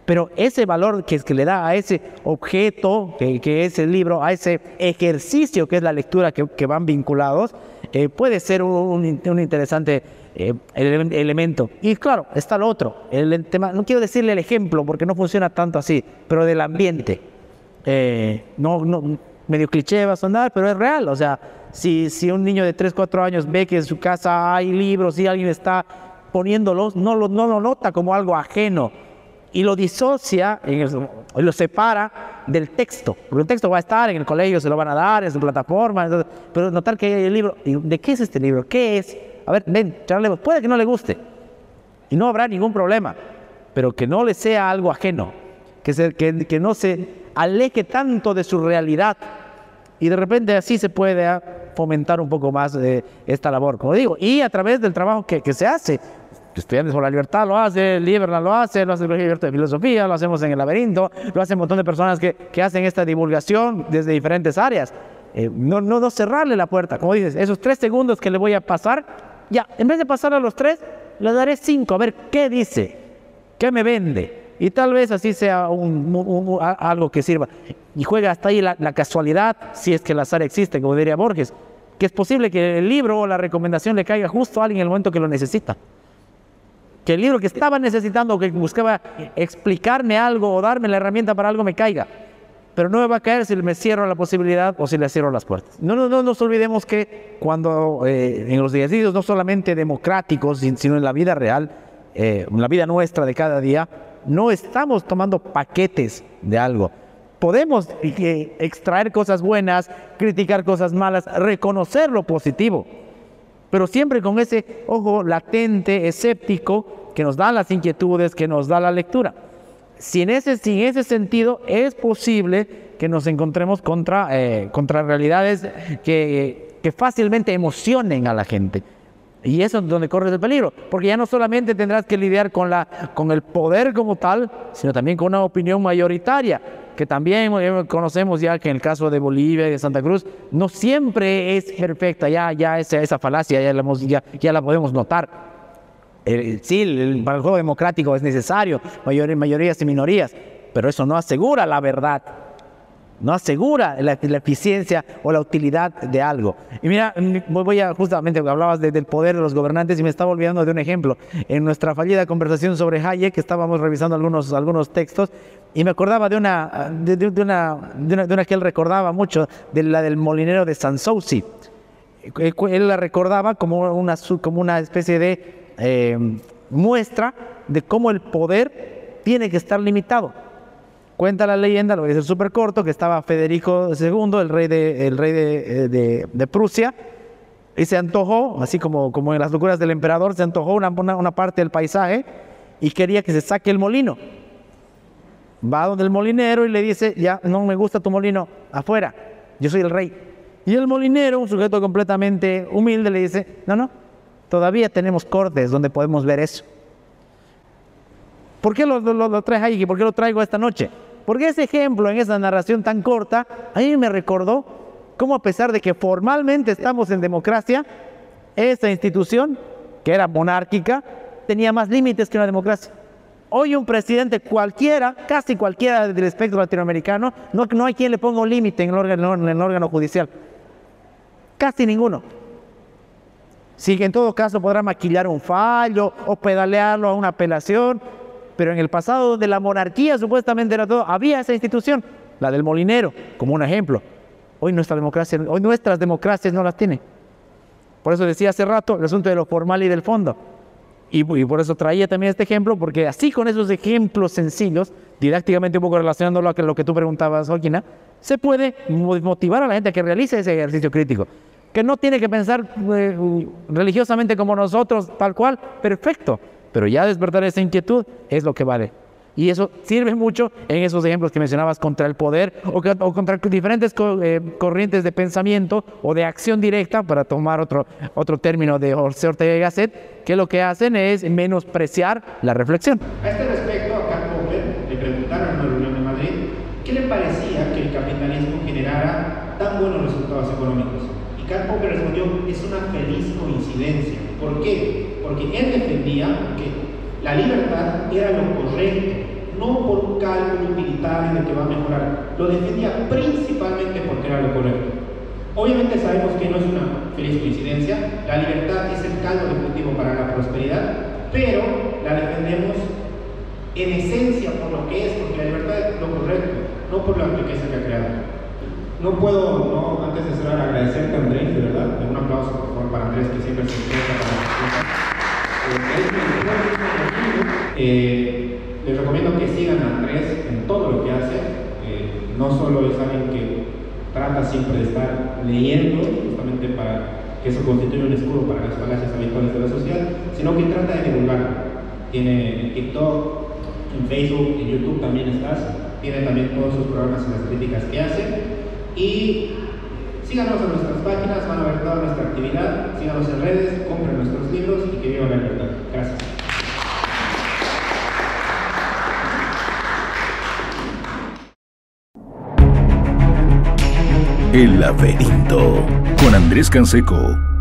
Pero ese valor que, que le da a ese objeto, que, es el libro, a ese ejercicio que es la lectura que, van vinculados, eh, puede ser un, interesante eh, elemento. Y claro, está lo otro, el tema, no quiero decirle el ejemplo porque no funciona tanto así, pero del ambiente. Eh, no, no, medio cliché va a sonar, pero es real. O sea, si, si un niño de 3, 4 años ve que en su casa hay libros y alguien está poniéndolos, no lo, no lo nota como algo ajeno y lo disocia, en lo separa del texto. Porque el texto va a estar en el colegio, se lo van a dar, en su plataforma, pero notar que hay el libro, ¿de qué es este libro? ¿Qué es? A ver, ven, charlemos. Puede que no le guste y no habrá ningún problema, pero que no le sea algo ajeno, que, se, que, que no se aleje tanto de su realidad y de repente así se puede fomentar un poco más de esta labor, como digo, y a través del trabajo que, que se hace, Estudiantes por la Libertad lo hace, Liberland lo hace, lo hace el Colegio de Filosofía, lo hacemos en el laberinto, lo hacen un montón de personas que, que hacen esta divulgación desde diferentes áreas. Eh, no, no, no cerrarle la puerta, como dices, esos tres segundos que le voy a pasar, ya, en vez de pasar a los tres, le daré cinco, a ver qué dice, qué me vende. Y tal vez así sea un, algo que sirva. Y juega hasta ahí la, la casualidad, si es que el azar existe, como diría Borges, que es posible que el libro o la recomendación le caiga justo a alguien en el momento que lo necesita que el libro que estaba necesitando, que buscaba explicarme algo o darme la herramienta para algo, me caiga. Pero no me va a caer si me cierro la posibilidad o si le cierro las puertas. No, no, no nos olvidemos que cuando eh, en los ejercicios no solamente democráticos, sino en la vida real, eh, en la vida nuestra de cada día, no estamos tomando paquetes de algo. Podemos eh, extraer cosas buenas, criticar cosas malas, reconocer lo positivo pero siempre con ese ojo latente, escéptico, que nos da las inquietudes, que nos da la lectura. Si en ese, ese sentido es posible que nos encontremos contra, eh, contra realidades que, que fácilmente emocionen a la gente. Y eso es donde corres el peligro, porque ya no solamente tendrás que lidiar con, la, con el poder como tal, sino también con una opinión mayoritaria que también conocemos ya que en el caso de Bolivia y de Santa Cruz no siempre es perfecta, ya, ya esa, esa falacia ya la, ya, ya la podemos notar. sí, el, para el juego democrático es necesario mayorías y minorías, pero eso no asegura la verdad no asegura la, eficiencia o la utilidad de algo. Y mira, voy a justamente, hablabas del poder de los gobernantes y me estaba olvidando de un ejemplo. En nuestra fallida conversación sobre Hayek, estábamos revisando algunos, algunos textos y me acordaba de una, de, una, de una, que él recordaba mucho, de la del molinero de Sanssouci. Él la recordaba como una, como una especie de eh, muestra de cómo el poder tiene que estar limitado Cuenta la leyenda, lo voy a decir súper corto, que estaba Federico II, el rey de, el rey de, eh, Prusia, y se antojó, así como, como en las locuras del emperador, se antojó una, una, parte del paisaje y quería que se saque el molino. Va donde el molinero y le dice, ya no me gusta tu molino, afuera, yo soy el rey. Y el molinero, un sujeto completamente humilde, le dice, no, no, todavía tenemos cortes donde podemos ver eso. ¿Por qué lo, lo, traes ahí? ¿Por qué lo traigo esta noche? Porque ese ejemplo en esa narración tan corta, a mí me recordó cómo a pesar de que formalmente estamos en democracia, esa institución, que era monárquica, tenía más límites que una democracia. Hoy un presidente cualquiera, casi cualquiera del espectro latinoamericano, no, no hay quien le ponga un límite en, en el órgano judicial. Casi ninguno. Que en todo caso podrá maquillar un fallo o pedalearlo a una apelación, pero en el pasado donde la monarquía supuestamente era todo, había esa institución, la del molinero, como un ejemplo. Hoy nuestra democracia, hoy nuestras democracias no las tienen. Por eso decía hace rato el asunto de lo formal y del fondo. Y, por eso traía también este ejemplo, porque así con esos ejemplos sencillos, didácticamente un poco relacionándolo a lo que tú preguntabas, Joaquina, se puede motivar a la gente a que realice ese ejercicio crítico. Que no tiene que pensar eh, religiosamente como nosotros, tal cual, perfecto. Pero ya despertar esa inquietud es lo que vale. Y eso sirve mucho en esos ejemplos que mencionabas contra el poder o, contra diferentes eh, corrientes de pensamiento o de acción directa, para tomar otro, otro término de Ortega y Gasset, que lo que hacen es menospreciar la reflexión. A este respecto, a Karl Popper le preguntaron en la reunión de Madrid qué le parecía que el capitalismo generara tan buenos resultados económicos. Y Karl Popper respondió, es una feliz coincidencia. ¿Por qué? Porque él defendía que la libertad era lo correcto, no por un cálculo utilitario de que va a mejorar. Lo defendía principalmente porque era lo correcto. Obviamente sabemos que no es una feliz coincidencia, la libertad es el caldo de cultivo para la prosperidad, pero la defendemos en esencia por lo que es, porque la libertad es lo correcto, no por la riqueza que ha creado. No puedo, no, antes de cerrar, agradecerte Andrés, de verdad, un aplauso por favor para Andrés que siempre se interesa para la eh, les recomiendo que sigan a Andrés en todo lo que hace. Eh, no solo es alguien que trata siempre de estar leyendo, justamente para que eso constituya un escudo para las falacias habituales de la sociedad, sino que trata de divulgarlo. Tiene en TikTok, en Facebook, en YouTube también estás. Tiene también todos sus programas y las críticas que hace. Y Síganos en nuestras páginas, van a ver toda nuestra actividad. Síganos en redes, compren nuestros libros y que viva la libertad. Gracias. El laberinto con Andrés Canseco.